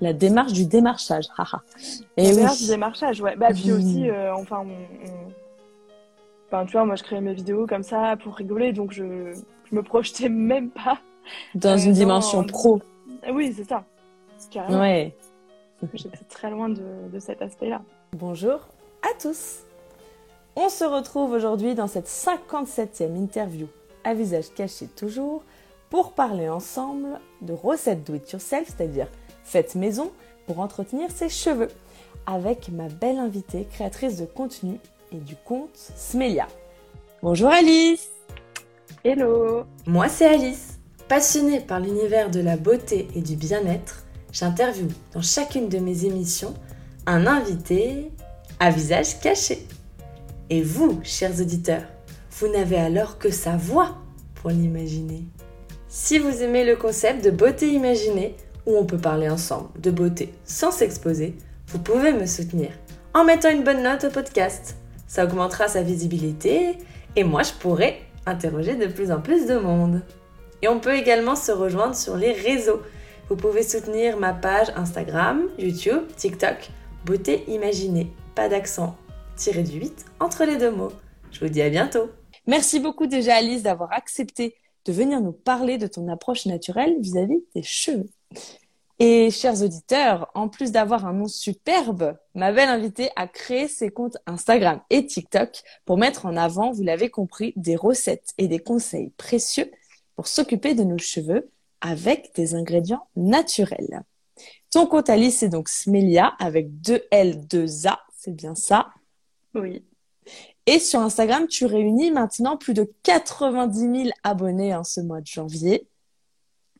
La démarche du démarchage, haha. La démarche du démarchage, ouais. Bah, puis aussi, euh, enfin, Enfin, tu vois, moi, je créais mes vidéos comme ça pour rigoler, donc je, je me projetais même pas. Dans une dimension pro. Oui, c'est ça. Carrément. Ouais. J'étais très loin de, de cet aspect-là. Bonjour à tous. On se retrouve aujourd'hui dans cette 57e interview à visage caché toujours pour parler ensemble de recettes do it yourself, c'est-à-dire faites maison pour entretenir ses cheveux, avec ma belle invitée, créatrice de contenu et du compte Smelia. Bonjour Alice Hello Moi c'est Alice. Passionnée par l'univers de la beauté et du bien-être, j'interviewe dans chacune de mes émissions un invité à visage caché. Et vous, chers auditeurs, vous n'avez alors que sa voix pour l'imaginer. Si vous aimez le concept de beauté imaginée, où on peut parler ensemble de beauté sans s'exposer, vous pouvez me soutenir en mettant une bonne note au podcast. Ça augmentera sa visibilité et moi je pourrai interroger de plus en plus de monde. Et on peut également se rejoindre sur les réseaux. Vous pouvez soutenir ma page Instagram, YouTube, TikTok, Beauté Imaginée. Pas d'accent, tiré du 8 entre les deux mots. Je vous dis à bientôt. Merci beaucoup déjà Alice d'avoir accepté de venir nous parler de ton approche naturelle vis-à-vis des cheveux. Et chers auditeurs, en plus d'avoir un nom superbe, ma belle invitée a créé ses comptes Instagram et TikTok pour mettre en avant, vous l'avez compris, des recettes et des conseils précieux pour s'occuper de nos cheveux avec des ingrédients naturels. Ton compte Alice, c'est donc Smelia avec deux L, deux A, c'est bien ça? Oui. Et sur Instagram, tu réunis maintenant plus de 90 000 abonnés en ce mois de janvier.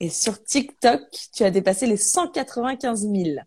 Et sur TikTok, tu as dépassé les 195 000.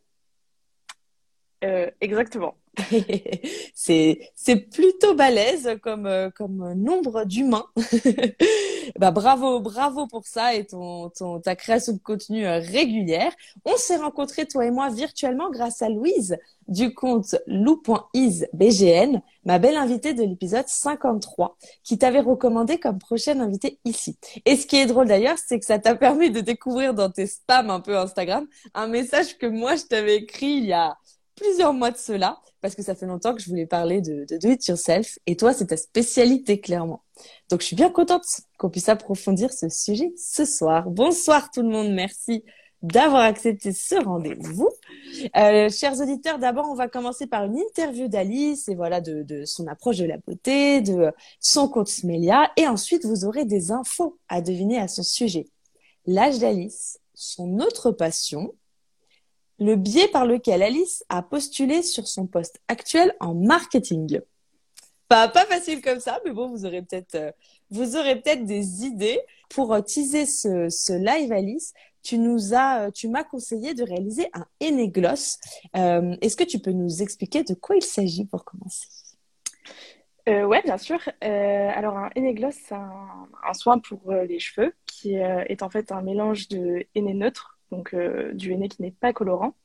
Euh, exactement. c'est c'est plutôt balèze comme euh, comme nombre d'humains. bah bravo bravo pour ça et ton, ton ta création de contenu euh, régulière. On s'est rencontrés toi et moi virtuellement grâce à Louise du compte lou.isbgn, ma belle invitée de l'épisode 53 qui t'avait recommandé comme prochaine invitée ici. Et ce qui est drôle d'ailleurs, c'est que ça t'a permis de découvrir dans tes spams un peu Instagram un message que moi je t'avais écrit il y a plusieurs mois de cela, parce que ça fait longtemps que je voulais parler de, do it yourself, et toi, c'est ta spécialité, clairement. Donc, je suis bien contente qu'on puisse approfondir ce sujet ce soir. Bonsoir tout le monde, merci d'avoir accepté ce rendez-vous. Euh, chers auditeurs, d'abord, on va commencer par une interview d'Alice et voilà de, de, son approche de la beauté, de son compte Smelia, et ensuite vous aurez des infos à deviner à son sujet. L'âge d'Alice, son autre passion, le biais par lequel Alice a postulé sur son poste actuel en marketing. Pas, facile comme ça, mais bon, vous aurez peut-être, euh, vous aurez peut-être des idées pour euh, teaser ce, live Alice. Tu nous as, euh, tu m'as conseillé de réaliser un Enegloss. Est-ce que tu peux nous expliquer de quoi il s'agit pour commencer? Ouais, bien sûr. Alors un Enegloss, c'est un, un, soin pour les cheveux qui est en fait un mélange de henné neutre donc euh, du henné qui n'est pas colorant,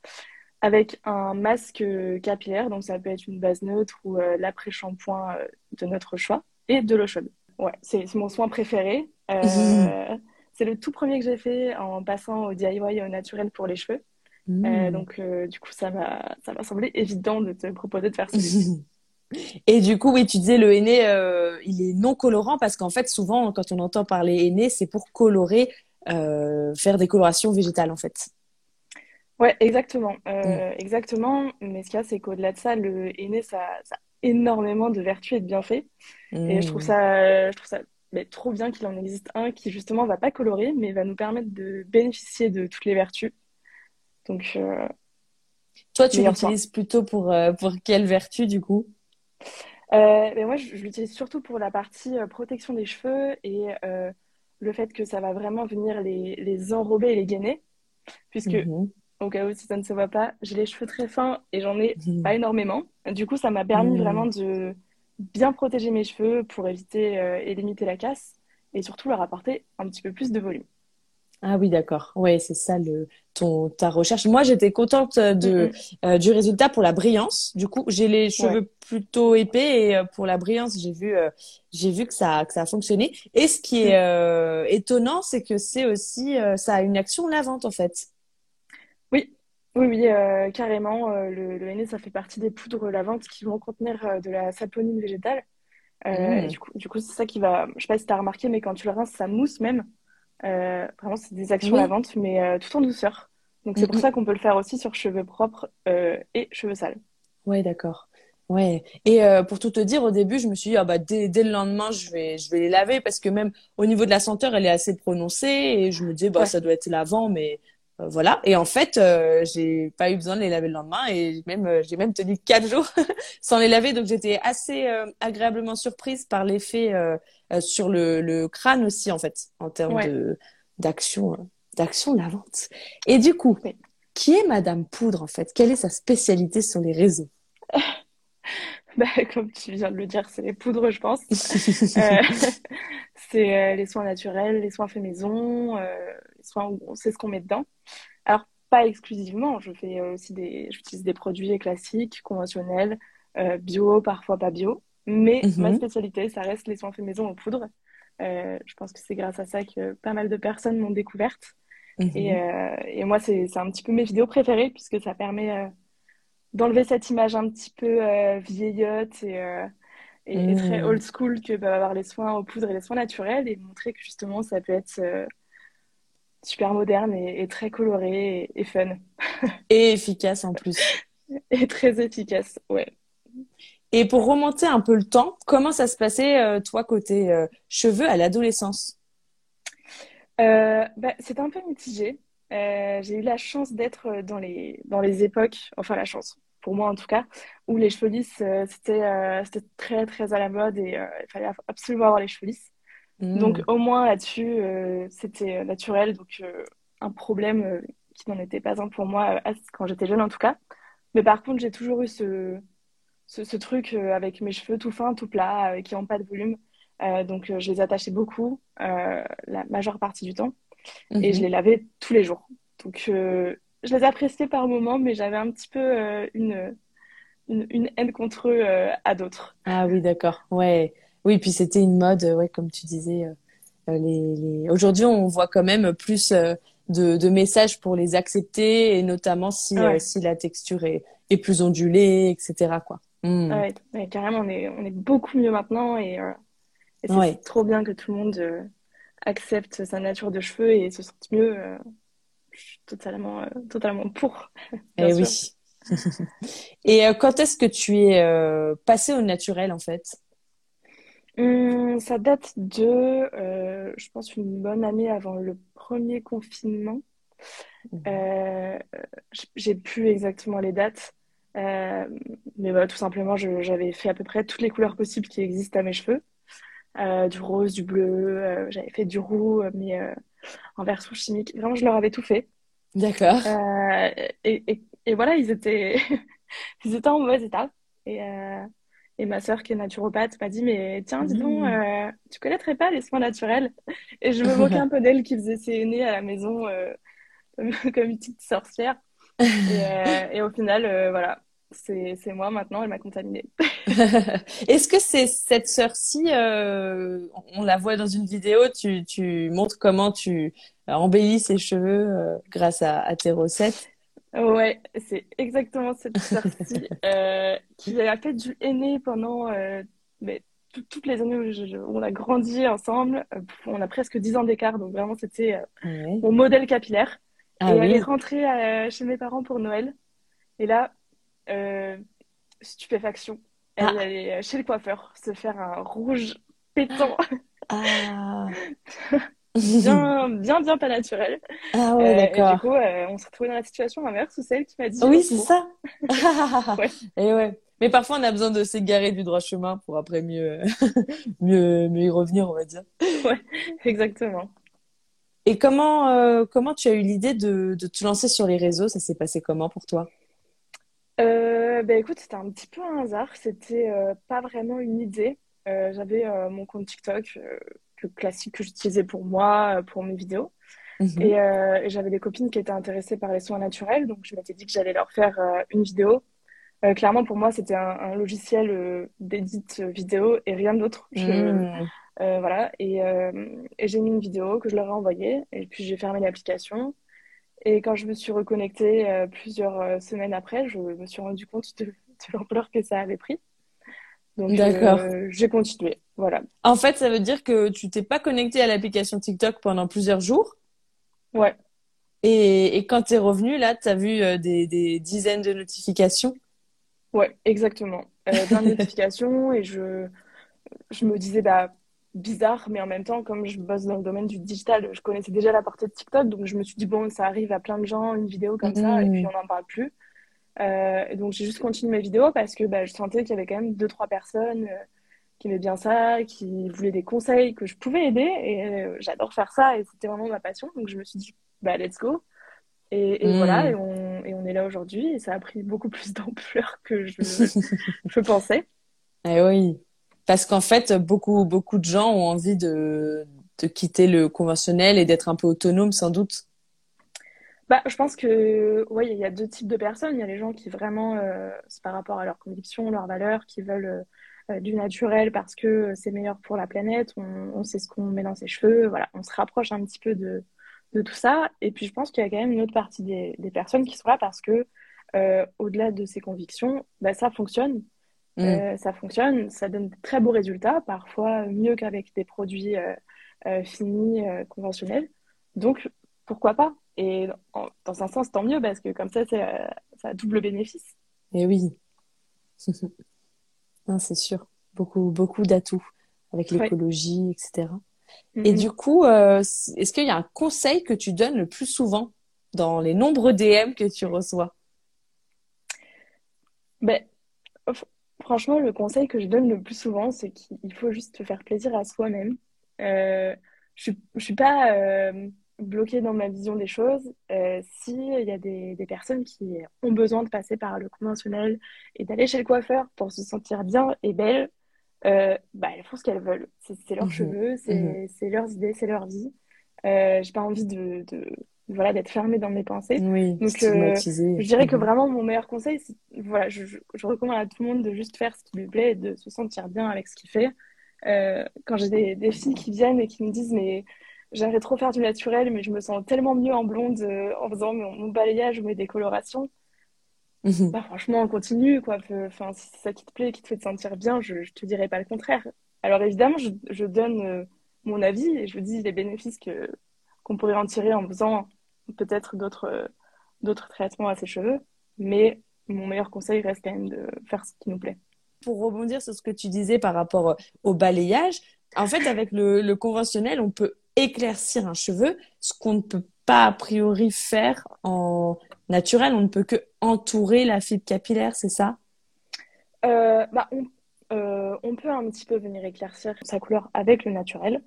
avec un masque capillaire, donc ça peut être une base neutre ou euh, l'après-shampoing euh, de notre choix, et de l'eau chaude. Ouais, c'est mon soin préféré. c'est le tout premier que j'ai fait en passant au DIY au naturel pour les cheveux. Mmh. donc, du coup, ça m'a semblé évident de te proposer de faire celui-ci. Et du coup, oui, tu disais le henné, euh, il est non colorant parce qu'en fait, souvent, quand on entend parler henné, c'est pour colorer faire des colorations végétales en fait. Ouais, exactement. Euh, mm. Exactement. Mais ce qu'il y a, c'est qu'au-delà de ça, le henné, ça, ça, a énormément de vertus et de bienfaits. Et je trouve mm. ça, je trouve ça mais trop bien qu'il en existe un qui justement va pas colorer, mais va nous permettre de bénéficier de toutes les vertus. Donc, euh, toi, tu l'utilises plutôt pour euh, pour quelle vertu du coup? Euh, mais moi, je, je l'utilise surtout pour la partie euh, protection des cheveux et le fait que ça va vraiment venir les, les enrober et les gainer. Puisque, mhm. au cas où si ça ne se voit pas, j'ai les cheveux très fins et j'en ai mhm. pas énormément. Du coup, ça m'a permis mhm. vraiment de bien protéger mes cheveux pour éviter euh, et limiter la casse et surtout leur apporter un petit peu plus de volume. Ah oui, d'accord. Ouais, c'est ça le ton ta recherche. Moi, j'étais contente de euh, du résultat pour la brillance. Du coup, j'ai les cheveux plutôt épais et euh, pour la brillance, j'ai vu euh, j'ai vu que ça que ça a fonctionné. Et ce qui est euh, étonnant, c'est que c'est aussi ça a une action lavante en fait. Oui, Oui, oui, euh, carrément. euh, le, le henné, ça fait partie des poudres lavantes qui vont contenir euh, de la saponine végétale. Euh, Mm. du coup, du coup, c'est ça qui va. Je sais pas si tu as remarqué, mais quand tu le rinces, ça mousse même. Euh, vraiment, c'est des actions Oui. lavantes, mais euh, tout en douceur. Donc, Mm, c'est pour mm. ça qu'on peut le faire aussi sur cheveux propres euh, et cheveux sales. Ouais, d'accord. Ouais. Et euh, pour tout te dire, au début, je me suis dit, ah bah, dès, dès le lendemain, je vais, je vais les laver parce que même au niveau de la senteur, elle est assez prononcée et je me disais, bah, Ouais, ça doit être lavant, mais voilà. Et en fait, euh, j'ai pas eu besoin de les laver le lendemain et même, euh, j'ai même tenu quatre jours sans les laver. Donc, j'étais assez euh, agréablement surprise par l'effet euh, euh, sur le, le crâne aussi, en fait, en termes ouais, de, d'action, euh, d'action lavante. Et du coup, qui est Madame Poudre, en fait? Quelle est sa spécialité sur les réseaux? Bah, comme tu viens de le dire, c'est les poudres, je pense. Euh, c'est euh, les soins naturels, les soins faits maison, euh, les soins où on sait ce qu'on met dedans. Pas exclusivement, je fais euh, aussi des, j'utilise des produits classiques, conventionnels, euh, bio, parfois pas bio. Mais ma Mhm, spécialité, ça reste les soins faits maison aux poudres. Euh, je pense que c'est grâce à ça que pas mal de personnes m'ont découverte. Et, mhm. euh, et moi, c'est, un petit peu mes vidéos préférées puisque ça permet d'enlever cette image un petit peu vieillotte et, et, très Mm. old school que peuvent avoir les soins aux poudres et les soins naturels et montrer que justement ça peut être super moderne et, et très coloré et, et fun Et efficace en plus. et très efficace. Ouais. Et pour remonter un peu le temps, comment ça se passait, euh, toi, côté euh, cheveux à l'adolescence? Euh, bah, c'était un peu mitigé. Euh, j'ai eu la chance d'être dans les, dans les époques, enfin la chance, pour moi en tout cas, où les cheveux lisses, euh, c'était euh, c'était très très à la mode et il fallait absolument avoir les cheveux lisses. Donc Mm. au moins là-dessus, euh, c'était naturel, donc euh, un problème euh, qui n'en était pas un pour moi euh, quand j'étais jeune en tout cas. Mais par contre, j'ai toujours eu ce, ce, ce truc euh, avec mes cheveux tout fins, tout plats, euh, qui n'ont pas de volume. Euh, donc euh, je les attachais beaucoup euh, la majeure partie du temps et je les Mhm. lavais tous les jours. Donc euh, je les appréciais par moments, mais j'avais un petit peu euh, une, une, une haine contre eux euh, à d'autres. Ah oui, d'accord. Ouais. Oui, puis c'était une mode, ouais, comme tu disais. euh, euh, les, les... Aujourd'hui, on voit quand même plus euh, de, de messages pour les accepter, et notamment si, euh, si la texture est, est plus ondulée, etc., quoi. Mm. Ouais, ouais, carrément, on est, on est beaucoup mieux maintenant et, et c'est trop bien que tout le monde accepte sa nature de cheveux et se sente mieux. je suis totalement, totalement pour, Eh sûr. oui. Et quand est-ce que tu es passé au naturel, en fait? Hum, ça date de, euh, je pense, une bonne année avant le premier confinement. Mhm. Euh, j'ai plus exactement les dates, euh, mais voilà, tout simplement, j'avais fait à peu près toutes les couleurs possibles qui existent à mes cheveux. Euh, du rose, du bleu, euh, j'avais fait du roux, euh, mais euh, en version chimique. Vraiment, je leur avais tout fait. D'accord. Euh, et, et, et voilà, ils étaient, ils étaient en mauvais état. Et, euh, et ma sœur, qui est naturopathe, m'a dit, mais tiens, dis donc, Mm. euh, tu connaîtrais pas les soins naturels? Et je me moquais un peu d'elle qui faisait ses aînés à la maison euh, comme une petite sorcière. Et, euh, et au final, euh, voilà, c'est, c'est moi maintenant, elle m'a contaminée. Est-ce que c'est cette sœur-ci, on la voit dans une vidéo, tu, tu montres comment tu embellis ses cheveux grâce à, à tes recettes? Ouais, c'est exactement cette sortie euh, qui a fait du henné pendant euh, mais, tout- toutes les années où, je- je- où on a grandi ensemble. Euh, on a presque 10 ans d'écart, donc vraiment c'était Ouais. mon modèle capillaire. Ah Et elle est rentrée chez mes parents pour Noël. Et là, stupéfaction. Elle est Ah, allée euh, chez le coiffeur se faire un rouge pétant, ah. bien, bien, bien pas naturel. Ah ouais, Euh, et du d'accord. coup, euh, on s'est retrouvé dans la situation inverse où c'est elle qui m'a dit Oui, c'est secours. ça. Ouais, Et ouais. Mais parfois, on a besoin de s'égarer du droit chemin pour après mieux, mieux, mieux y revenir, on va dire. ouais, exactement. Et comment, euh, comment tu as eu l'idée de, de te lancer sur les réseaux? Ça s'est passé comment pour toi? Euh, bah écoute, c'était un petit peu un hasard. C'était pas vraiment une idée. Euh, j'avais euh, mon compte TikTok, euh, le classique que j'utilisais pour moi, euh, pour mes vidéos. Mhm. Et, euh, et j'avais des copines qui étaient intéressées par les soins naturels. Donc je m'étais dit que j'allais leur faire euh, une vidéo. Euh, clairement, pour moi, c'était un, un logiciel euh, d'édit vidéo et rien d'autre. Euh, voilà. Et, et j'ai mis une vidéo que je leur ai envoyée. Et puis j'ai fermé l'application. Et quand je me suis reconnectée plusieurs semaines après, je me suis rendu compte de, de l'ampleur que ça avait pris. Donc, D'accord. euh, j'ai continué. Voilà. En fait, ça veut dire que tu t'es pas connecté à l'application TikTok pendant plusieurs jours? Ouais, Et, et quand t'es revenu, là, t'as vu euh, des, des dizaines de notifications? ouais, exactement. Euh, plein de notifications et je, je me disais, bah, bizarre, mais en même temps, comme je bosse dans le domaine du digital, je connaissais déjà la portée de TikTok, donc je me suis dit, bon, ça arrive à plein de gens, une vidéo comme ça, et puis Mhm. on n'en parle plus. Euh, donc j'ai juste continué mes vidéos parce que bah, je sentais qu'il y avait quand même deux, trois personnes euh, qui aimaient bien ça, qui voulaient des conseils, que je pouvais aider, et euh, j'adore faire ça, et c'était vraiment ma passion, donc je me suis dit, bah, let's go. Et, et voilà, et on, et on est là aujourd'hui, et ça a pris beaucoup plus d'ampleur que je, je pensais. Eh oui. Parce qu'en fait, beaucoup, beaucoup de gens ont envie de, de quitter le conventionnel et d'être un peu autonome, sans doute. Bah, je pense que ouais, il y a deux types de personnes. Il y a les gens qui vraiment, euh, c'est par rapport à leurs convictions, leurs valeurs, qui veulent euh, du naturel parce que c'est meilleur pour la planète. On, on sait ce qu'on met dans ses cheveux. Voilà, on se rapproche un petit peu de, de tout ça. Et puis je pense qu'il y a quand même une autre partie des, des personnes qui sont là parce que euh, au-delà de ces convictions, bah, ça fonctionne. Mm. Euh, ça fonctionne, ça donne de très beaux résultats, parfois mieux qu'avec des produits euh, euh, finis, euh, conventionnels. Donc, pourquoi pas? Et en- dans un sens, tant mieux, parce que comme ça, c'est, euh, ça a double bénéfice. Eh oui. C'est sûr. Beaucoup, beaucoup d'atouts avec Ouais. l'écologie, etc. Et du coup, euh, est-ce qu'il y a un conseil que tu donnes le plus souvent dans les nombreux DM que tu reçois? Ben, franchement, le conseil que je donne le plus souvent, c'est qu'il faut juste se faire plaisir à soi-même. Euh, je je suis pas euh, bloquée dans ma vision des choses. Euh, si il y a des, des personnes qui ont besoin de passer par le conventionnel et d'aller chez le coiffeur pour se sentir bien et belle, euh, bah, elles font ce qu'elles veulent. C'est leurs Mhm. cheveux, Mhm. c'est leurs idées, c'est leur vie. Euh, j'ai pas envie de, de voilà d'être fermée dans mes pensées. Oui, Donc, euh, je dirais que Mhm. vraiment mon meilleur conseil, voilà, je, je, je recommande à tout le monde de juste faire ce qui lui plaît et de se sentir bien avec ce qu'il fait. Euh, quand j'ai des, des filles qui viennent et qui me disent, mais j'aimerais trop faire du naturel, mais je me sens tellement mieux en blonde euh, en faisant mon, mon balayage ou mes décolorations, Mhm. bah franchement, on continue, quoi. Enfin, si c'est ça qui te plaît, qui te fait te sentir bien, je, je te dirais pas le contraire. Alors évidemment, je, je donne euh, mon avis et je dis les bénéfices que qu'on pourrait en tirer en faisant peut-être d'autres euh, d'autres traitements à ses cheveux, mais mon meilleur conseil reste quand même de faire ce qui nous plaît. Pour rebondir sur ce que tu disais par rapport au balayage, en fait, avec le, le conventionnel, on peut éclaircir un cheveu, ce qu'on ne peut pas a priori faire en naturel. On ne peut que entourer la fibre capillaire, c'est ça? Euh, bah, on, euh, on peut un petit peu venir éclaircir sa couleur avec le naturel,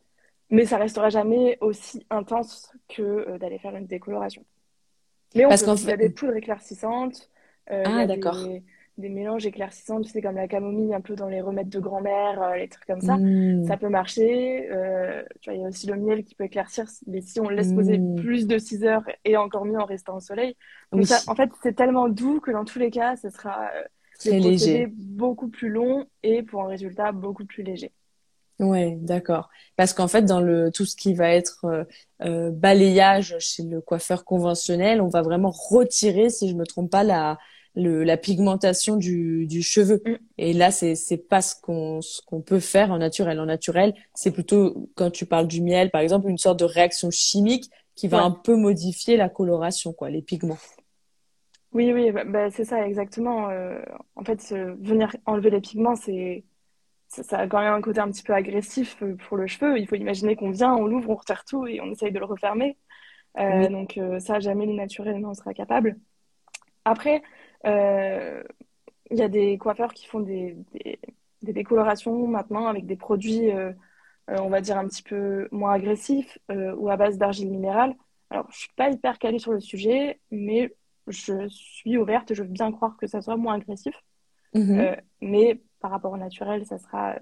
mais ça restera jamais aussi intense que euh, d'aller faire une décoloration. Mais on Parce peut. Il y a fait... des poudres éclaircissantes, Ah, d'accord. des, des mélanges éclaircissants, tu sais, comme la camomille, un peu dans les remèdes de grand-mère, euh, les trucs comme ça. Hmm. Ça peut marcher. Euh, tu vois, il y a aussi le miel qui peut éclaircir, mais si on le laisse poser Hmm. plus de 6 heures et encore mieux en restant au soleil. Donc ça, en fait, c'est tellement doux que dans tous les cas, ce sera euh, des léger. beaucoup plus longs et pour un résultat beaucoup plus léger. Ouais, d'accord. Parce qu'en fait, dans le tout ce qui va être balayage chez le coiffeur conventionnel, on va vraiment retirer, si je me trompe pas, la le, la pigmentation du, du cheveu. Mm. Et là, c'est c'est pas ce qu'on ce qu'on peut faire en naturel. En naturel, c'est plutôt quand tu parles du miel, par exemple, une sorte de réaction chimique qui va Ouais. un peu modifier la coloration, quoi, les pigments. Oui, oui, bah, bah, c'est ça, exactement. Euh, en fait, euh, venir enlever les pigments, c'est ça, ça a quand même un côté un petit peu agressif euh, pour le cheveu. Il faut imaginer qu'on vient, on l'ouvre, on retire tout et on essaye de le refermer. Euh, Oui. donc ça, jamais le naturel n'en sera capable. Après, il y a des coiffeurs qui font des, des, des décolorations maintenant avec des produits, euh, euh, on va dire, un petit peu moins agressifs euh, ou à base d'argile minérale. Alors, je suis pas hyper calée sur le sujet, mais je suis ouverte, je veux bien croire que ça soit moins agressif. Mhm. Euh, mais par rapport au naturel, ça sera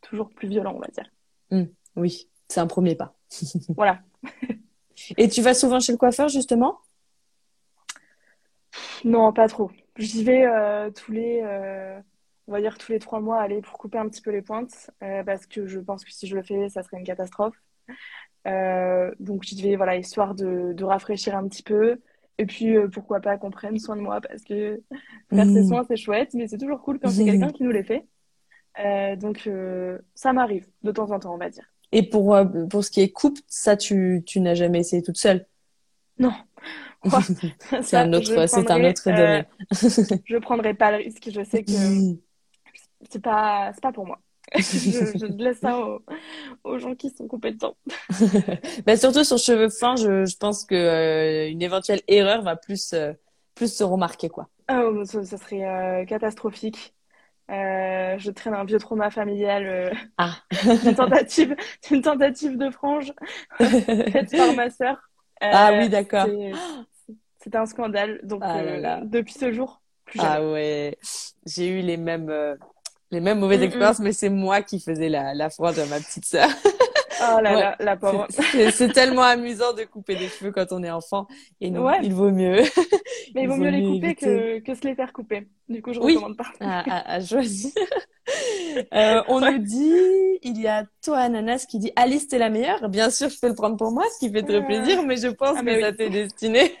toujours plus violent, on va dire. Mm. Oui, c'est un premier pas. Voilà. Et tu vas souvent chez le coiffeur, justement? Non, pas trop. J'y vais euh, tous les, euh, on va dire tous les trois mois, aller pour couper un petit peu les pointes, euh, parce que je pense que si je le fais, ça serait une catastrophe. donc, j'y vais, voilà, histoire de, de rafraîchir un petit peu. Et puis, pourquoi pas qu'on prenne soin de moi parce que faire ses soins, c'est chouette, mais c'est toujours cool quand c'est quelqu'un qui nous les fait. donc, ça m'arrive de temps en temps, on va dire. Et pour, pour ce qui est coupe, ça, tu, tu n'as jamais essayé toute seule? Non. c'est un autre, c'est un autre domaine. je prendrai pas le risque. Je sais que c'est pas, c'est pas pour moi. je, laisse ça aux, gens qui sont compétents. bah, surtout sur cheveux fins, je, je pense que euh, une éventuelle erreur va plus, euh, plus se remarquer quoi. Oh, ça, serait euh, catastrophique. je traîne un vieux trauma familial ah. une tentative, une tentative de frange faite par ma sœur. ah oui, d'accord. C'était un scandale. Donc ah depuis ce jour, plus ah jamais. Ah ouais, j'ai eu les mêmes les mêmes mauvaises expériences, mais c'est moi qui faisais la, la froide à ma petite sœur. Oh là là, la pauvre. C'est tellement amusant de couper des cheveux quand on est enfant. Et non, il vaut mieux. Mais il, vaut, mieux les couper que, que, se les faire couper. Du coup, je oui. recommande pas. À, à, choisir. euh, on nous dit, il y a toi, Ananas, qui dit Alice, t'es la meilleure. Bien sûr, je peux le prendre pour moi, ce qui fait très plaisir, mais je pense ah, que ça t'est destiné.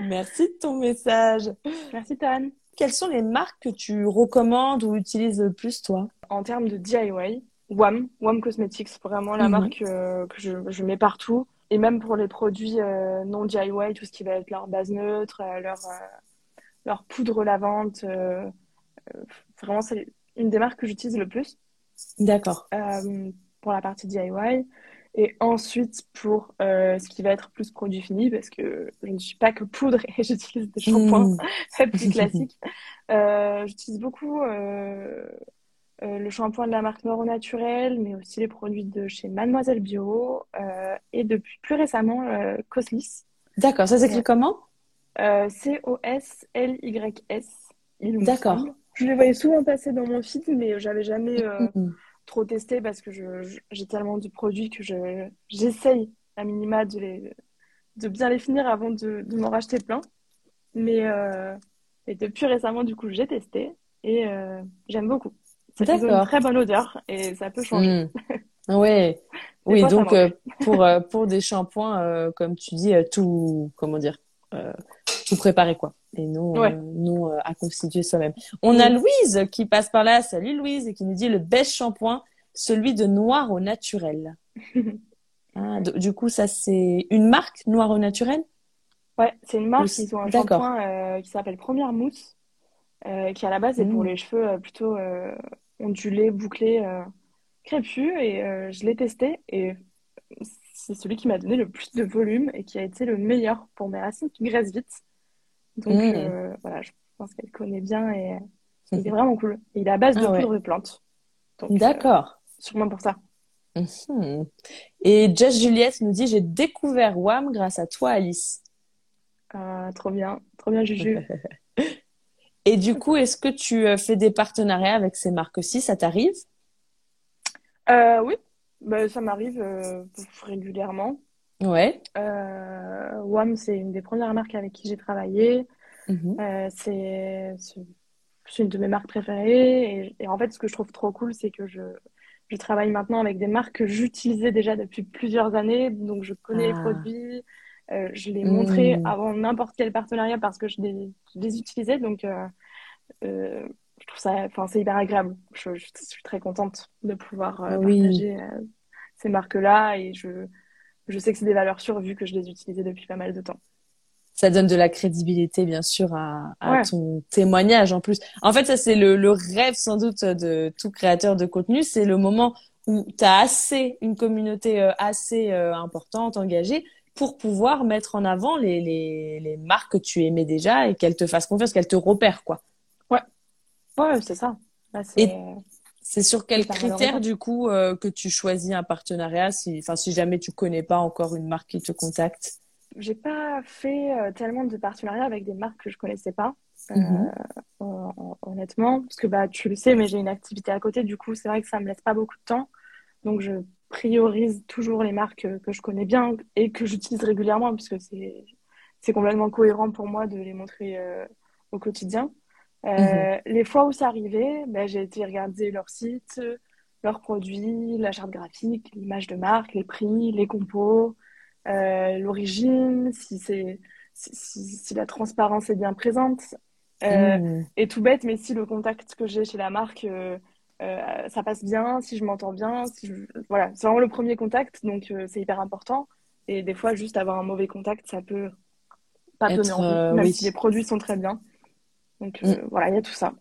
Merci de ton message. Merci, Tan. Quelles sont les marques que tu recommandes ou utilises le plus, toi? En termes de DIY, WAM, WAM Cosmetics, vraiment la mhm. marque euh, que je, je, mets partout. Et même pour les produits euh, non DIY, tout ce qui va être leur base neutre, euh, leur, leur poudre lavante. vraiment, c'est une des marques que j'utilise le plus. D'accord. pour la partie DIY. Et ensuite, pour euh, ce qui va être plus produit fini, parce que je ne suis pas que poudre et j'utilise des shampoings mmh. plus classiques, euh, j'utilise beaucoup euh, le shampoing de la marque Noro Naturel, mais aussi les produits de chez Mademoiselle Bio et depuis plus récemment Coslis. D'accord, ça s'écrit comment? C-O-S-L-Y-S. D'accord. Je les voyais souvent passer dans mon feed, mais j'avais jamais. Mmh trop testé parce que j'ai tellement de produits que j'essaye à minima de, les, de bien les finir avant de, de m'en racheter plein. Mais euh, et depuis récemment, du coup, j'ai testé et euh, j'aime beaucoup. Ça fait une très bonne odeur et ça peut changer. Hmm. Ouais. oui, donc euh, pour, pour des shampoings, comme tu dis, tout, comment dire, tout préparer quoi et non non à constituer soi-même. On a Louise qui passe par là. Salut Louise et qui nous dit le best shampoing, celui de noir au naturel. ah, du coup, ça c'est une marque noir au naturel? Ouais, c'est une marque. Ils ont un shampoing euh, qui s'appelle Première Mousse, euh, qui à la base est pour mmh. les cheveux euh, plutôt ondulés, bouclés, crépus. Et je l'ai testé et c'est celui qui m'a donné le plus de volume et qui a été le meilleur pour mes racines qui graissent vite. Donc mmh. euh, voilà, je pense qu'elle connaît bien et il est vraiment cool. il est à base de ah poudre de plante. Euh, D'accord. sûrement pour ça. Mmh. Et Jess Juliette nous dit J'ai découvert WAM grâce à toi, Alice. Ah, trop bien, trop bien, Juju. et du coup, est-ce que tu euh, fais des partenariats avec ces marques-ci? Ça t'arrive? Oui, bah, ça m'arrive régulièrement. Ouais. Euh, WAM, c'est une des premières marques avec qui j'ai travaillé. Mhm. Euh, c'est une de mes marques préférées. Et, en fait, ce que je trouve trop cool, c'est que je, je travaille maintenant avec des marques que j'utilisais déjà depuis plusieurs années. Donc, je connais les ah. produits. Euh, je les montrais hmm. avant n'importe quel partenariat parce que je les, les utilisais. Donc, euh, je trouve ça, enfin, c'est hyper agréable. Je, je, suis très contente de pouvoir partager ces marques-là et je, je sais que c'est des valeurs sûres vu que je les utilisais depuis pas mal de temps. Ça donne de la crédibilité, bien sûr, à, à ton témoignage en plus. En fait, ça, c'est le, le, rêve sans doute de tout créateur de contenu. C'est le moment où tu as assez, une communauté euh, assez euh, importante, engagée, pour pouvoir mettre en avant les, les, les marques que tu aimais déjà et qu'elles te fassent confiance, qu'elles te repèrent, quoi. Ouais. Ouais, c'est ça. C'est sur quels critères du coup euh, que tu choisis un partenariat si, enfin, si jamais tu connais pas encore une marque qui te contacte? J'ai pas fait euh, tellement de partenariats avec des marques que je connaissais pas, euh, mm-hmm. honnêtement, parce que bah tu le sais, mais j'ai une activité à côté, du coup c'est vrai que ça me laisse pas beaucoup de temps, donc je priorise toujours les marques que je connais bien et que j'utilise régulièrement puisque c'est c'est complètement cohérent pour moi de les montrer au quotidien. Euh, mhm. Les fois où ça arrivait, ben, j'ai été regarder leur site, leurs produits, la charte graphique, l'image de marque, les prix, les compos, euh, l'origine, si c'est si, si, la transparence est bien présente. Euh, mmh. Et tout bête, mais si le contact que j'ai chez la marque, euh, euh, ça passe bien, si je m'entends bien, voilà, c'est vraiment le premier contact, donc euh, c'est hyper important. Et des fois, juste avoir un mauvais contact, ça peut pas donner envie, même si les produits sont très bien. Donc mmh. voilà, il y a tout ça.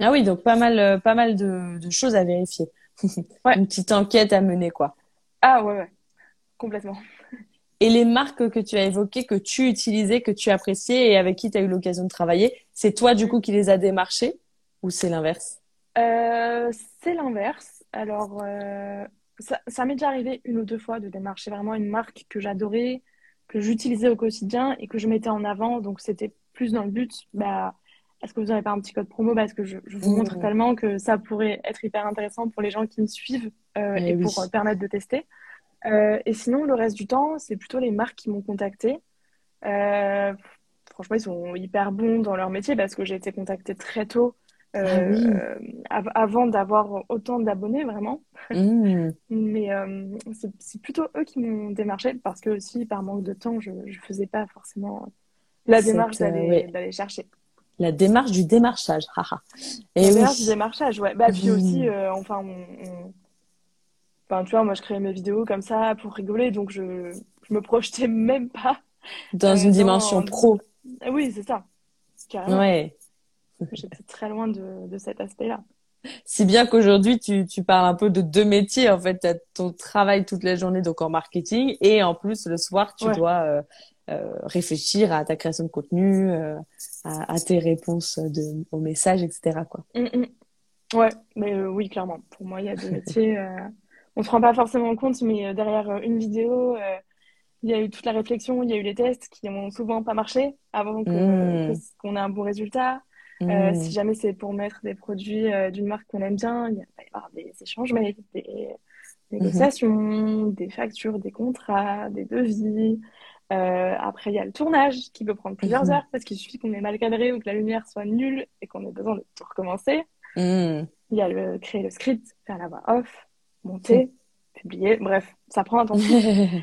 Ah oui, donc pas mal, pas mal de, de choses à vérifier. ouais. Une petite enquête à mener, quoi. Ah ouais, ouais. complètement. Et les marques que tu as évoquées, que tu utilisais, que tu appréciais et avec qui tu as eu l'occasion de travailler, c'est toi du coup qui les a démarchés ou c'est l'inverse? Euh, C'est l'inverse. Alors, euh, ça, ça m'est déjà arrivé une ou deux fois de démarcher vraiment une marque que j'adorais, que j'utilisais au quotidien et que je mettais en avant. Donc, c'était plus dans le but, bah, est-ce que vous n'avez pas un petit code promo? Parce que je, je vous montre mmh. tellement que ça pourrait être hyper intéressant pour les gens qui me suivent euh, et, et pour euh, permettre de tester. Euh, et sinon, le reste du temps, c'est plutôt les marques qui m'ont contacté. Franchement, ils sont hyper bons dans leur métier parce que j'ai été contactée très tôt. Ah avant d'avoir autant d'abonnés vraiment. Mmh. Mais c'est plutôt eux qui m'ont démarché parce que aussi par manque de temps, je ne faisais pas forcément la démarche d'aller chercher. La démarche du démarchage, haha. Et la démarche du démarchage, ouais. Bah, puis aussi, mmh. enfin, on, Enfin, tu vois, moi, je créais mes vidéos comme ça pour rigoler, donc je, je me projetais même pas. Dans une euh, dimension pro. Oui, c'est ça. Carrément. Ouais. J'étais très loin de, de cet aspect-là. Si bien qu'aujourd'hui, tu, tu parles un peu de deux métiers. En fait, tu as ton travail toute la journée, donc en marketing, et en plus, le soir, tu dois euh, euh, réfléchir à ta création de contenu, euh, à, à, tes réponses de, aux messages, etc. Quoi. Mm, mm. Ouais, mais oui, clairement. Pour moi, il y a deux métiers on se rend pas forcément compte, mais derrière une vidéo, il y a eu toute la réflexion, il y a eu les tests qui n'ont souvent pas marché avant mmh. qu'on ait un bon résultat. Mmh. si jamais c'est pour mettre des produits d'une marque qu'on aime bien, il va y avoir des échanges mails, des négociations, mmh. des factures, des contrats, des devis. après, il y a le tournage qui peut prendre plusieurs heures parce qu'il suffit qu'on ait mal cadré ou que la lumière soit nulle et qu'on ait besoin de tout recommencer. Il y a le créer le script, faire la voix off, monter, publier. Bref, ça prend un temps fou.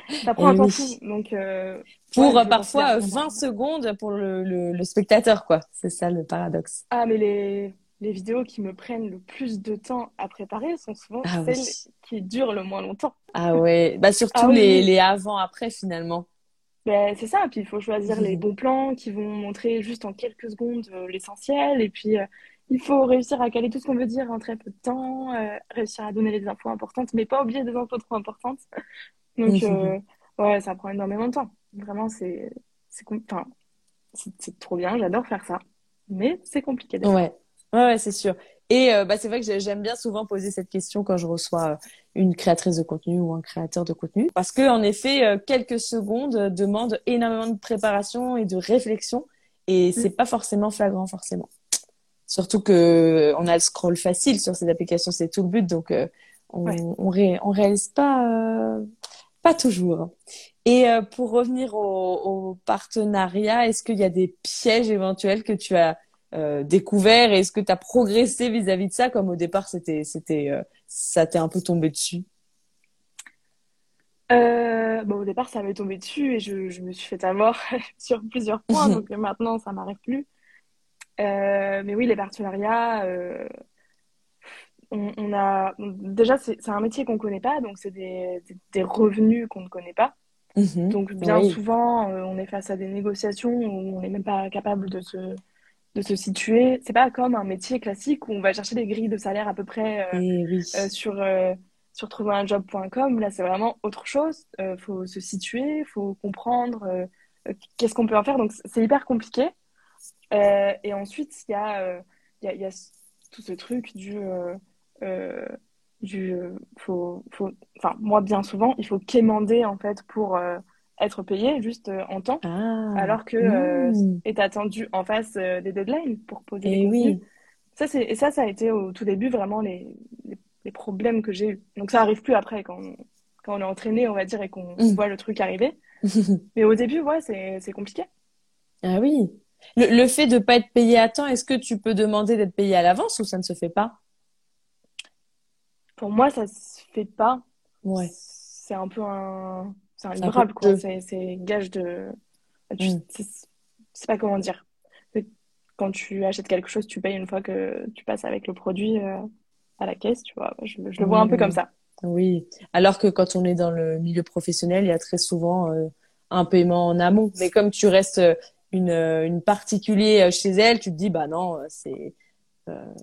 ça prend un temps fou. Donc, euh, pour parfois 20 secondes pour le, le, spectateur, quoi. C'est ça le paradoxe. Ah, mais les, les vidéos qui me prennent le plus de temps à préparer sont souvent ah celles qui durent le moins longtemps. Ah ouais, bah surtout ah les, les avant-après finalement. Ben, c'est ça, puis il faut choisir les bons plans qui vont montrer juste en quelques secondes euh, l'essentiel, et puis euh, il faut réussir à caler tout ce qu'on veut dire en très peu de temps, euh, réussir à donner les infos importantes, mais pas oublier des infos trop importantes. Donc, euh, ouais, ça prend énormément de temps. Vraiment, c'est c'est enfin, trop bien, j'adore faire ça. Mais c'est compliqué. Ouais. ouais, ouais, c'est sûr. Et euh, bah, c'est vrai que j'aime bien souvent poser cette question quand je reçois une créatrice de contenu ou un créateur de contenu. Parce que, en effet, quelques secondes demandent énormément de préparation et de réflexion. Et c'est mm. pas forcément flagrant, forcément. Surtout que on a le scroll facile sur ces applications, c'est tout le but. Donc, euh, on, on, réalise pas, euh, pas toujours. Et euh, pour revenir au, au partenariat, est-ce qu'il y a des pièges éventuels que tu as découverts? Est-ce que tu as progressé vis-à-vis de ça, comme au départ, c'était, c'était, ça t'est un peu tombé dessus bon, au départ, ça m'est tombé dessus et je, je, me suis fait avoir sur plusieurs points. donc maintenant, ça m'arrive plus. Euh, mais oui, les partenariats, euh, on, a déjà c'est un métier qu'on ne connaît pas, donc c'est des, des, revenus qu'on ne connaît pas. Mhm. donc bien souvent, euh, on est face à des négociations où on n'est même pas capable de se de se situer. C'est pas comme un métier classique où on va chercher des grilles de salaire à peu près sur sur trouverunjob.com. Là, c'est vraiment autre chose. Il faut se situer, il faut comprendre qu'est-ce qu'on peut en faire. Donc c'est hyper compliqué. Euh, et ensuite, il y, a, euh, y, a, y a tout ce truc du. Euh, du faut, faut, enfin, moi, bien souvent, il faut quémander en fait pour être payé juste en temps, ah, alors que mmh. est attendu en face des deadlines pour poser et les oui. Ça, c'est, et ça, ça a été au tout début vraiment les, les, problèmes que j'ai eu. Donc ça arrive plus après quand on, quand on est entraîné, on va dire, et qu'on mmh. voit le truc arriver. Mais au début, ouais, c'est compliqué. Ah oui. Le, fait de ne pas être payé à temps, est-ce que tu peux demander d'être payé à l'avance ou ça ne se fait pas? Pour moi, ça se fait pas. Ouais. C'est un peu un, c'est un livrable, quoi. C'est, c'est gage de, tu- Mm. c'est pas comment dire. Quand tu achètes quelque chose, tu payes une fois que tu passes avec le produit euh, à la caisse, tu vois. Je, je le vois un peu comme Mm. ça. Oui. Alors que quand on est dans le milieu professionnel, il y a très souvent euh, un paiement en amont. Mais comme tu restes euh, une, euh, une particulier euh, chez elle, tu te dis, bah non, euh, c'est, euh,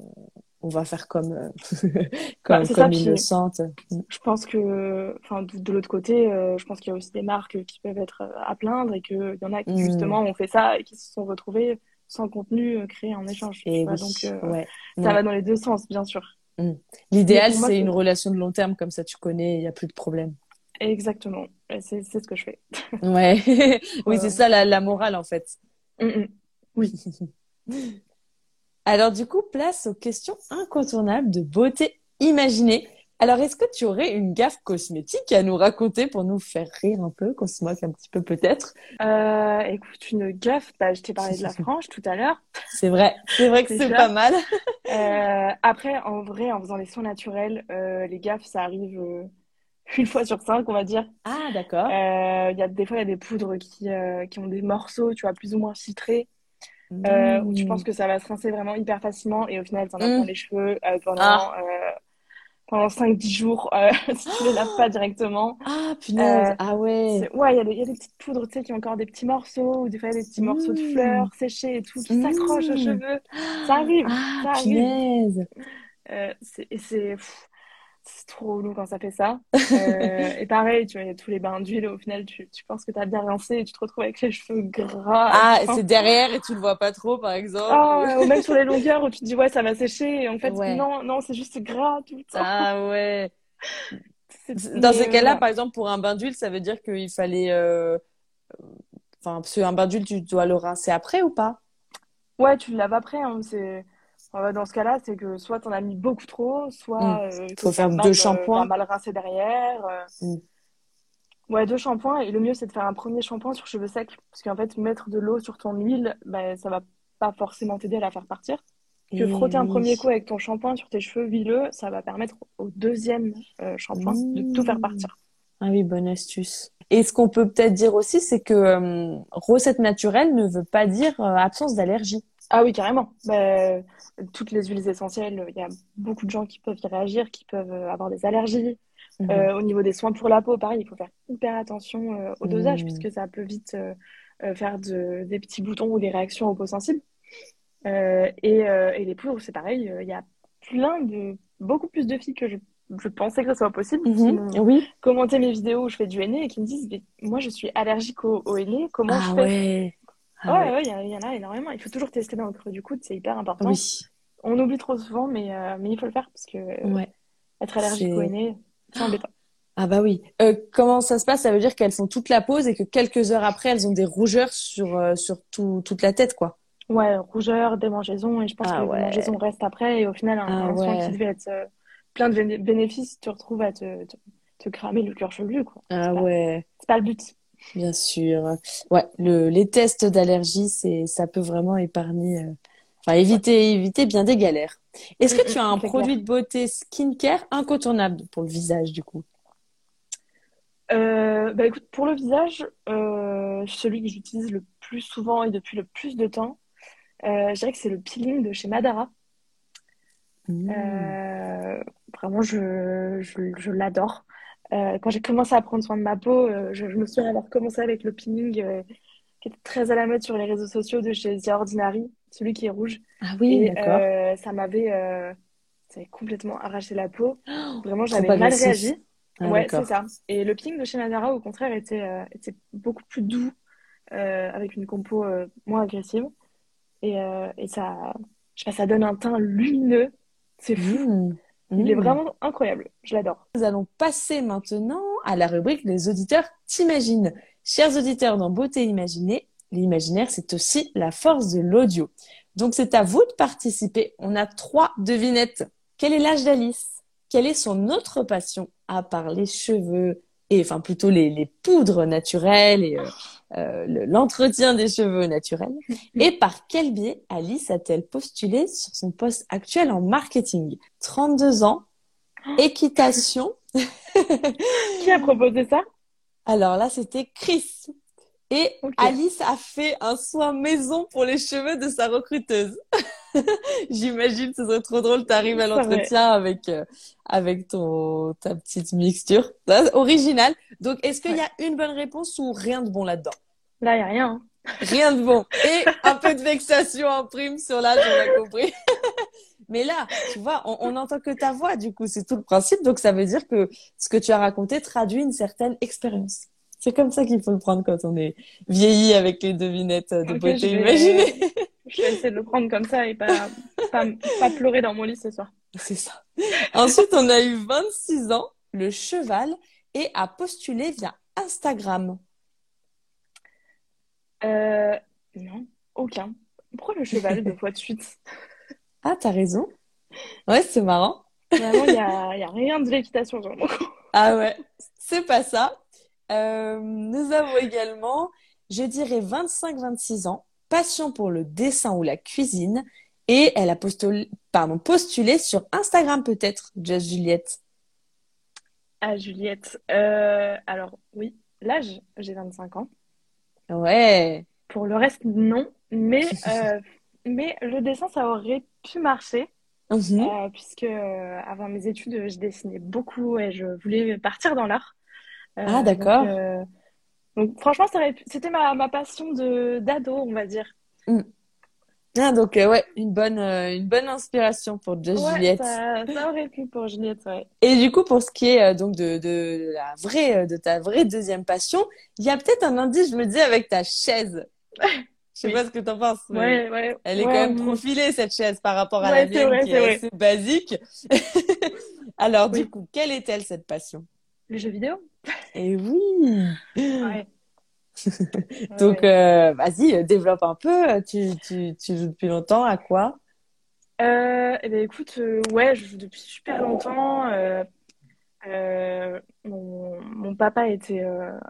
on va faire comme, Bah, comme, sentent. Mm. je pense que, enfin, de, de l'autre côté, euh, je pense qu'il y a aussi des marques qui peuvent être à plaindre et qu'il y en a qui, Mm. justement, ont fait ça et qui se sont retrouvés sans contenu créé en échange, Et vois. Donc, euh, ouais. ça Ouais. va dans les deux sens, bien sûr. Mm. Mais L'idéal, c'est une relation de long terme, comme ça tu connais, il n'y a plus de problème. Exactement. C'est, ce que je fais. Ouais. Oui, c'est ça la, la morale en fait. mm, mm. Oui. Alors du coup, place aux questions incontournables de beauté imaginée. Alors, est-ce que tu aurais une gaffe cosmétique à nous raconter pour nous faire rire un peu, qu'on se moque un petit peu peut-être? Euh, écoute, une gaffe, bah, je t'ai parlé de la frange tout à l'heure, C'est vrai, c'est vrai que c'est pas mal. Euh, après, en vrai, en faisant les soins naturels, euh, les gaffes, ça arrive euh, une fois sur cinq, on va dire. Ah, d'accord. Euh, il y a, des fois, il y a des poudres qui, euh, qui ont des morceaux, tu vois, plus ou moins filtrés, euh, où tu penses Mmh. que ça va se rincer vraiment hyper facilement, et au final, t'en as Mmh. plein les cheveux euh, pendant, Ah, pendant 5-10 jours, si tu les laves pas directement. ah, punaise. Ah ouais. ouais, il y a des, il y a des petites poudres, tu sais, qui ont encore des petits morceaux, ou des fois, il y a des petits morceaux de Mmh. fleurs séchées et tout, qui s'accrochent aux Mmh. cheveux. Ça arrive, Ah, ça arrive. punaise. C'est, c'est, trop relou quand ça fait ça. Euh, et pareil, tu vois, il y a tous les bains d'huile, au final, tu, tu penses que t'as bien rincé et tu te retrouves avec les cheveux gras Ah, c'est derrière et tu le vois pas trop, par exemple. Ah, ou même sur les longueurs où tu te dis, ouais, ça va sécher, et en fait, Ouais. non, non, c'est juste gras tout le temps. Ah ouais. Dans ces cas-là, par exemple, pour un bain d'huile, ça veut dire qu'il fallait, euh, enfin, parce qu'un bain d'huile, tu dois le rincer après ou pas? Ouais, tu le laves après, hein, c'est... euh, Dans ce cas-là, c'est que soit t'en as mis beaucoup trop, soit euh, que Faut faire deux euh, shampoings. mal rincé derrière. euh. Hmm. Ouais, deux shampoings. Et le mieux, c'est de faire un premier shampoing sur cheveux secs. Parce qu'en fait, mettre de l'eau sur ton huile, ben, ça va pas forcément t'aider à la faire partir. Que frotter un premier coup avec ton shampoing sur tes cheveux huileux, ça va permettre au deuxième euh, shampoing de tout faire Mmh. partir. Ah oui, bonne astuce. Et ce qu'on peut peut-être dire aussi, c'est que euh, recette naturelle ne veut pas dire euh, absence d'allergie. Ah oui, carrément. Ben, toutes les huiles essentielles, il y a beaucoup de gens qui peuvent y réagir, qui peuvent euh, avoir des allergies. Mhm. Euh, au niveau des soins pour la peau, pareil, il faut faire hyper attention euh, au dosage, Mhm. puisque ça peut vite euh, faire de- des petits boutons ou des réactions aux peaux sensibles. Et, et les poudres, c'est pareil, il y a plein de, beaucoup plus de filles que je, je pensais que ça soit possible, qui m'ont Oui. commenté mes vidéos où je fais du henné et qui me disent, mais moi je suis allergique au, au henné, comment Ah je fais? ouais. Ah Ouais, ouais. ouais, il y, en a énormément. Il faut toujours tester dans le creux du coude, c'est hyper important. Oui. On oublie trop souvent, mais, euh, mais il faut le faire parce que euh, Ouais. être allergique au henné, c'est embêtant. Ah bah oui. Euh, comment ça se passe? Ça veut dire qu'elles font toute la pause et que quelques heures après, elles ont des rougeurs sur, euh, sur tout, toute la tête, quoi. Ouais, rougeur, démangeaison, et je pense que Ah les ouais. démangeaisons restent après, et au final, un, Ah soin qui devait être plein de béné- bénéfices, tu te retrouves à te, te, te cramer le cuir chevelu, quoi. Ah pas, ouais. c'est pas le but. Bien sûr. Ouais, le, les tests d'allergie, c'est, ça peut vraiment épargner, euh, enfin, Ouais. éviter, éviter bien des galères. Est-ce Mm, que tu as mm, un produit clair. de beauté skincare incontournable pour le visage, du coup? Euh, bah écoute, pour le visage, euh, celui que j'utilise le plus souvent et depuis le plus de temps, je dirais que c'est le peeling de chez Madara. Mmh. Vraiment, je, je, je l'adore. Euh, quand j'ai commencé à prendre soin de ma peau, euh, je, je me souviens avoir commencé avec le peeling euh, qui était très à la mode sur les réseaux sociaux de chez The Ordinary, celui qui est rouge. Ah oui, d'accord. euh, ça m'avait euh, ça avait complètement arraché la peau. Vraiment, Trop j'avais mal réagi. Ah, Ouais, c'est ça. Et le peeling de chez Madara, au contraire, était, euh, était beaucoup plus doux, euh, avec une compo euh, moins agressive. Et, euh, et ça, je sais pas, ça donne un teint lumineux. C'est fou. Mmh. Il est Mmh. vraiment incroyable. Je l'adore. Nous allons passer maintenant à la rubrique Les auditeurs t'imaginent. Chers auditeurs dans Beauté Imaginée, l'imaginaire, c'est aussi la force de l'audio. Donc, c'est à vous de participer. On a trois devinettes. Quel est l'âge d'Alice? Quelle est son autre passion à part les cheveux et enfin plutôt les, les poudres naturelles et euh, euh, le- l'entretien des cheveux naturels? Et par quel biais Alice a-t-elle postulé sur son poste actuel en marketing? 32 ans, équitation. Qui a proposé ça? Alors là, c'était Chris. Et. Alice a fait un soin maison pour les cheveux de sa recruteuse. J'imagine, ce serait trop drôle. T'arrives à l'entretien avec euh, avec ton ta petite mixture, Ça, original. Donc, est-ce qu'il y a une bonne réponse ou rien de bon là-dedans? Là, il n'y a rien. hein. Rien de bon. Et un peu de vexation en prime sur l'âge, on a compris. Mais là, tu vois, on, on entend que ta voix, du coup, c'est tout le principe. Donc, ça veut dire que ce que tu as raconté traduit une certaine expérience. C'est comme ça qu'il faut le prendre quand on est vieilli avec les devinettes de Ok, beauté vais- imaginée. Je vais essayer de le prendre comme ça et pas, pas, pas pleurer dans mon lit ce soir. C'est ça. Ensuite, on a eu 26 ans, le cheval, et a postulé via Instagram. Euh, non, aucun. Pourquoi le cheval deux fois de suite? Ah, t'as raison. Ouais, c'est marrant. Vraiment, il n'y a, y a rien de l'équitation coup. Ah ouais, c'est pas ça. Euh, nous avons également, je dirais 25-26 ans, passion pour le dessin ou la cuisine, et elle a postulé, pardon, postulé sur Instagram peut-être, Just Juliette. Ah, Juliette. Euh, alors, oui, l'âge, j'ai 25 ans. Ouais. Pour le reste, non. Mais, euh, mais le dessin, ça aurait pu marcher. Euh, puisque avant mes études, je dessinais beaucoup et je voulais partir dans l'art. Euh, Ah, d'accord. Donc, euh, donc, franchement, c'était ma, ma passion de d'ado, on va dire. Ah, donc euh, ouais, une bonne, euh, une bonne inspiration pour Just Ouais, Juliette. ça, ça aurait pu pour Juliette, ouais. Et du coup, pour ce qui est euh, donc de, de la vraie, de ta vraie deuxième passion, il y a peut-être un indice, je me dis, avec ta chaise. Je sais Oui. pas ce que t'en penses, mais Ouais, ouais. elle est quand même mm. profilée, cette chaise, par rapport à la mienne, vrai, qui est assez basique. Alors, du coup, quelle est-elle, cette passion? Les jeux vidéo? Eh oui! Ouais. Donc, euh, vas-y, euh, développe un peu. Tu, tu, tu joues depuis longtemps à quoi? Euh, eh ben, écoute, euh, ouais, je joue depuis super longtemps. Mon, mon papa était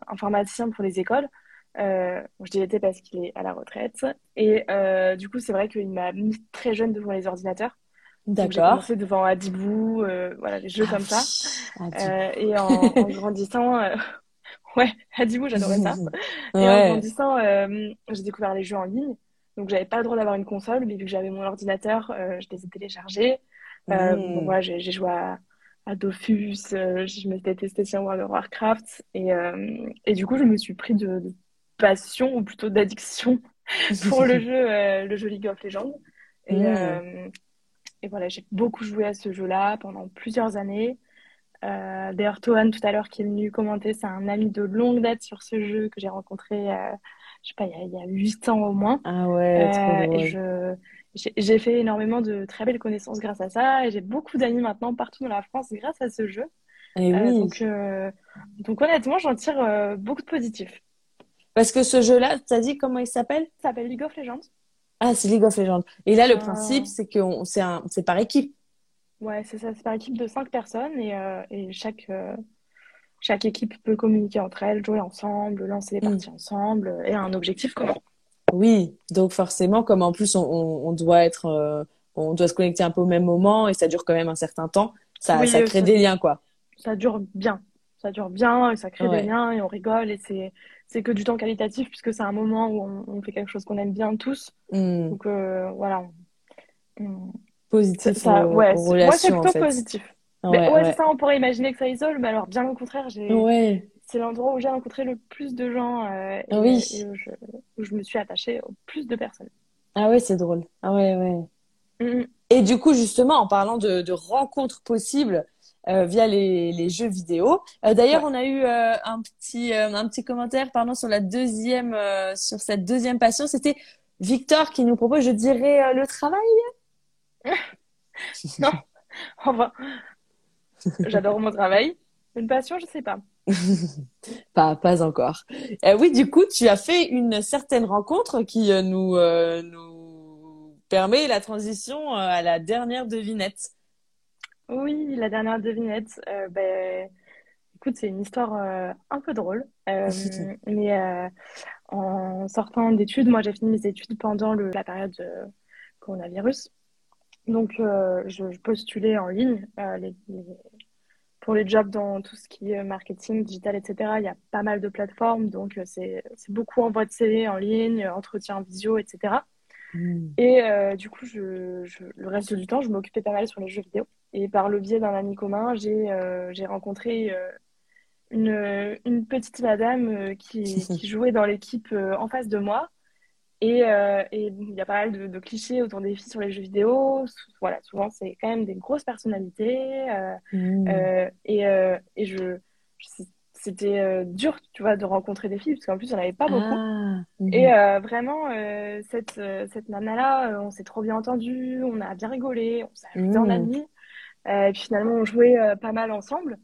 informaticien pour les écoles. Je dis était parce qu'il est à la retraite. Et du coup, c'est vrai qu'il m'a mis très jeune devant les ordinateurs. Donc, j'ai D'accord. commencé devant Adibou, euh, voilà, des jeux Ah comme ça. Euh, et en, en grandissant, euh, ouais, Adibou, j'adorais ça. Et en grandissant, j'ai découvert les jeux en ligne. Donc, j'avais pas le droit d'avoir une console, mais vu que j'avais mon ordinateur, je les ai téléchargés. Euh, Mm. bon, j'ai joué à, à Dofus, je me suis testée sur World of Warcraft. Et, et du coup, je me suis pris de, de passion, ou plutôt d'addiction, pour le jeu, le jeu League of Legends. Et, Mm. Et voilà, j'ai beaucoup joué à ce jeu-là pendant plusieurs années. Euh, d'ailleurs, Tohan, tout à l'heure, qui est venu commenter, c'est un ami de longue date sur ce jeu que j'ai rencontré, euh, je sais pas, il y a, il 8 ans au moins. Ah ouais, Euh, et j'ai fait énormément de très belles connaissances grâce à ça. Et j'ai beaucoup d'amis maintenant partout dans la France grâce à ce jeu. Eh Euh, oui. donc, donc honnêtement, j'en tire beaucoup de positifs. Parce que ce jeu-là, t'as dit comment il s'appelle? Ça s'appelle League of Legends. Ah, c'est League of Legends. Et là, le Euh, principe, c'est que c'est par équipe. Ouais, c'est ça, c'est par équipe de 5 personnes et, euh, et chaque, euh, chaque équipe peut communiquer entre elles, jouer ensemble, lancer des Mm. parties ensemble et un objectif commun. Oui. Donc forcément, comme en plus on, doit être, euh, on doit se connecter un peu au même moment et ça dure quand même un certain temps, ça, Oui, ça crée ça- des liens, quoi. Ça dure bien. Ça dure bien, et ça crée Ouais. des liens et on rigole et c'est, c'est que du temps qualitatif puisque c'est un moment où on, on fait quelque chose qu'on aime bien tous. Hmm. Donc euh, voilà. On- Positif ça, aux, ouais, aux moi c'est en plutôt fait. positif. Ouais, Mais ouais, ouais. c'est ça, on pourrait imaginer que ça isole, mais alors bien au contraire, j'ai, c'est l'endroit où j'ai rencontré le plus de gens euh, et, Oui. et où je, où je me suis attachée au plus de personnes. Ah ouais, c'est drôle. Ah ouais, ouais. Mm, mm. Et du coup, justement, en parlant de, de rencontres possibles euh, via les, les jeux vidéo, euh, d'ailleurs, Ouais. on a eu euh, un petit euh, un petit commentaire, pardon, sur la deuxième euh, sur cette deuxième passion. C'était Victor qui nous propose, je dirais, euh, le travail. Non, enfin, j'adore mon travail. Une passion, je sais pas. Pas pas encore. Euh, oui, du coup, tu as fait une certaine rencontre qui euh, nous euh, nous permet la transition à la dernière devinette. Oui, la dernière devinette, euh, ben, écoute, c'est une histoire euh, un peu drôle. Euh, mais en sortant d'études, moi j'ai fini mes études pendant le, la période coronavirus. Donc je, je postulais en ligne les, les, pour les jobs dans tout ce qui est marketing, digital, etc., il y a pas mal de plateformes. Donc, c'est beaucoup envoi de CV en ligne, entretien visio, etc. Et euh, du coup, je, le reste du temps, je m'occupais pas mal sur les jeux vidéo. Et par le biais d'un ami commun, j'ai euh, rencontré une, une, petite madame qui, qui jouait dans l'équipe en face de moi. Et euh, il y a pas mal de, clichés autour des filles sur les jeux vidéo. Voilà, souvent, c'est quand même des grosses personnalités. Euh, mmh. euh, et, et je, c'était dur, tu vois, de rencontrer des filles, parce qu'en plus, il n'y en avait pas beaucoup. Ah, mmh. Et vraiment, cette, cette nana-là, on s'est trop bien entendu, on a bien rigolé, on s'est ajouté en mmh. amis. et puis finalement, on jouait pas mal ensemble.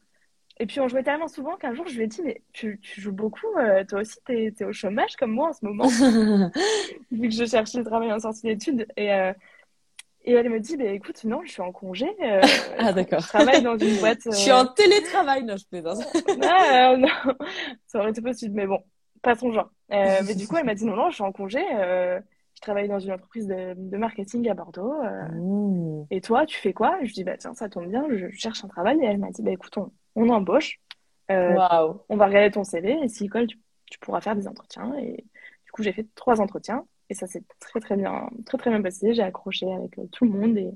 Et puis on jouait tellement souvent qu'un jour je lui ai dit mais tu, tu joues beaucoup, euh, toi aussi t'es es au chômage comme moi en ce moment, vu que je cherchais le travail en sortie d'études. Et, euh, et elle me dit bah, écoute non je suis en congé, euh, ah d'accord, je travaille dans une boîte. je suis en télétravail, non je plaisante. non, non, ça aurait été possible mais bon pas son genre. mais du coup elle m'a dit non non je suis en congé. je travaille dans une entreprise de, de marketing à Bordeaux. Mmh. Et toi, tu fais quoi? Je dis, bah tiens, ça tombe bien, je, cherche un travail. Et elle m'a dit, bah écoute, on, on embauche. Euh, on va regarder ton CV et s'il colle, tu, pourras faire des entretiens. Et du coup, j'ai fait trois entretiens et ça s'est très très bien, très très bien passé. J'ai accroché avec euh, tout le monde et,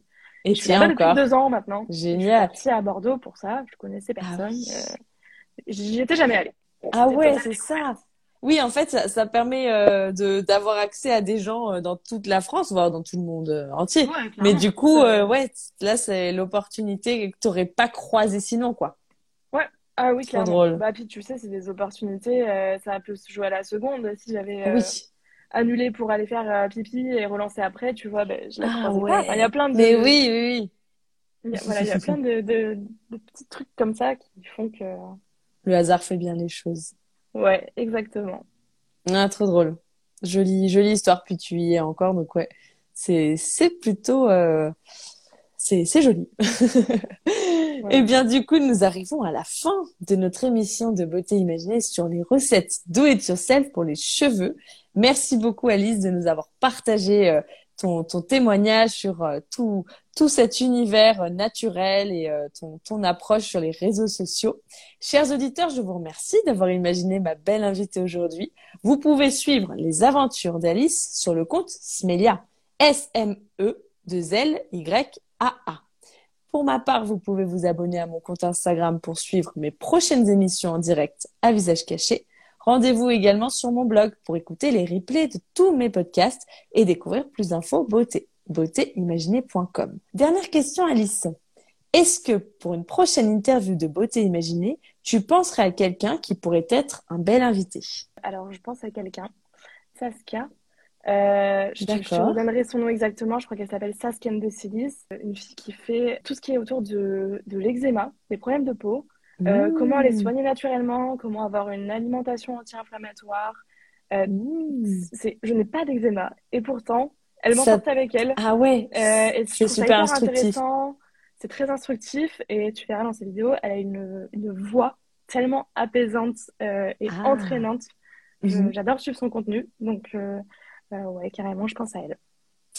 et je suis là depuis deux ans maintenant. Génial. Je suis partie à Bordeaux pour ça. Je connaissais ah personne. Euh, j'y étais jamais allée. ah ouais, c'est ça. Oui, en fait, ça, permet de d'avoir accès à des gens dans toute la France, voire dans tout le monde entier. Mais du coup, ouais, là, c'est l'opportunité que tu n'aurais pas croisé sinon, quoi. Ah oui, clairement. drôle. Bah, puis tu sais, c'est des opportunités, euh, ça peut se jouer à la seconde. Si j'avais euh, annulé pour aller faire euh, pipi et relancer après, tu vois, ben, je la ah, ouais. Il y a plein de. Mais oui, oui, oui. Il y a, voilà, il y a plein de, de, de, petits trucs comme ça qui font que. Le hasard fait bien les choses. Ouais, exactement. Ah, trop drôle. Jolie, jolie histoire, puis tu y es encore, donc ouais. C'est, c'est plutôt. C'est, c'est joli. Et eh bien, du coup, nous arrivons à la fin de notre émission de beauté imaginée sur les recettes do it yourself pour les cheveux. Merci beaucoup, Alice, de nous avoir partagé euh, ton, témoignage sur euh, tout, cet univers euh, naturel et ton, approche sur les réseaux sociaux. Chers auditeurs, je vous remercie d'avoir imaginé ma belle invitée aujourd'hui. Vous pouvez suivre les aventures d'Alice sur le compte Smelia. S-M-E 2 L Y A A. Pour ma part, vous pouvez vous abonner à mon compte Instagram pour suivre mes prochaines émissions en direct à visage caché. Rendez-vous également sur mon blog pour écouter les replays de tous mes podcasts et découvrir plus d'infos beauté, beautéimaginée.com. Dernière question, Alice. Est-ce que pour une prochaine interview de Beauté Imaginée, tu penserais à quelqu'un qui pourrait être un bel invité? Alors, je pense à quelqu'un, Saskia, euh, je, te redonnerai son nom exactement. Je crois qu'elle s'appelle Saskia Decilis, une fille qui fait tout ce qui est autour de, de l'eczéma, des problèmes de peau, euh, comment les soigner naturellement, comment avoir une alimentation anti-inflammatoire. Euh, je n'ai pas d'eczéma et pourtant, elle m'emporte avec elle. Ah ouais. Euh, c'est super instructif. C'est très instructif et tu verras dans ses vidéos, elle a une, une voix tellement apaisante et ah. entraînante. Mhm. J'adore suivre son contenu, donc euh, ouais, carrément, je pense à elle.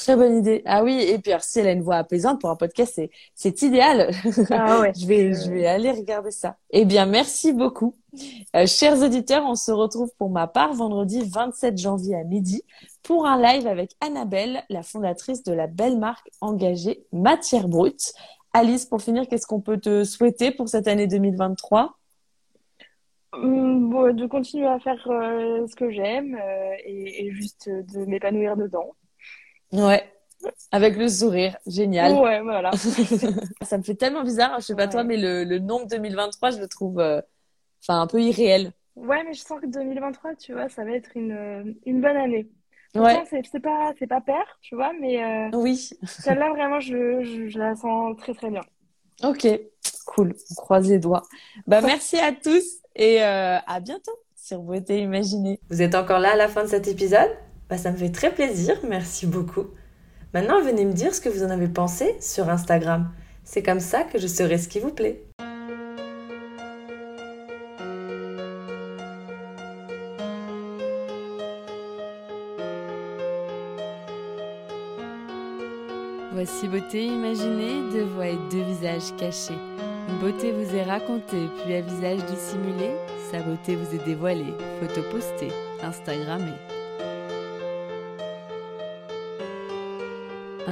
Très bonne idée. Ah oui, et puis alors, si elle a une voix apaisante pour un podcast, c'est, c'est idéal. Ah ouais. je vais, je vais aller regarder ça. Eh bien, merci beaucoup. Euh, chers auditeurs, on se retrouve pour ma part vendredi 27 janvier à midi pour un live avec Annabelle, la fondatrice de la belle marque engagée Matière Brute. Alice, pour finir, qu'est-ce qu'on peut te souhaiter pour cette année 2023 Hum, de continuer à faire euh, ce que j'aime euh, et, juste de m'épanouir dedans. Ouais, avec le sourire, génial. Ouais, voilà. ça me fait tellement bizarre, je sais pas toi, mais le, le nombre 2023, je le trouve euh, enfin un peu irréel. Ouais, mais je sens que 2023, tu vois, ça va être une, une bonne année. Ouais. C'est pas, c'est pas père, tu vois, mais oui. celle-là, vraiment, je, je, je la sens très très bien. Ok, cool. On croise les doigts. Bah, merci à tous et euh, à bientôt sur Beauté Imaginée. Vous êtes encore là à la fin de cet épisode? Bah, Ça me fait très plaisir, merci beaucoup. Maintenant, venez me dire ce que vous en avez pensé sur Instagram. C'est comme ça que je saurai ce qui vous plaît. Voici Beauté Imaginée, deux voix et deux visages cachés Beauté vous est racontée, puis à visage dissimulé, sa beauté vous est dévoilée, photo postée, Instagrammée.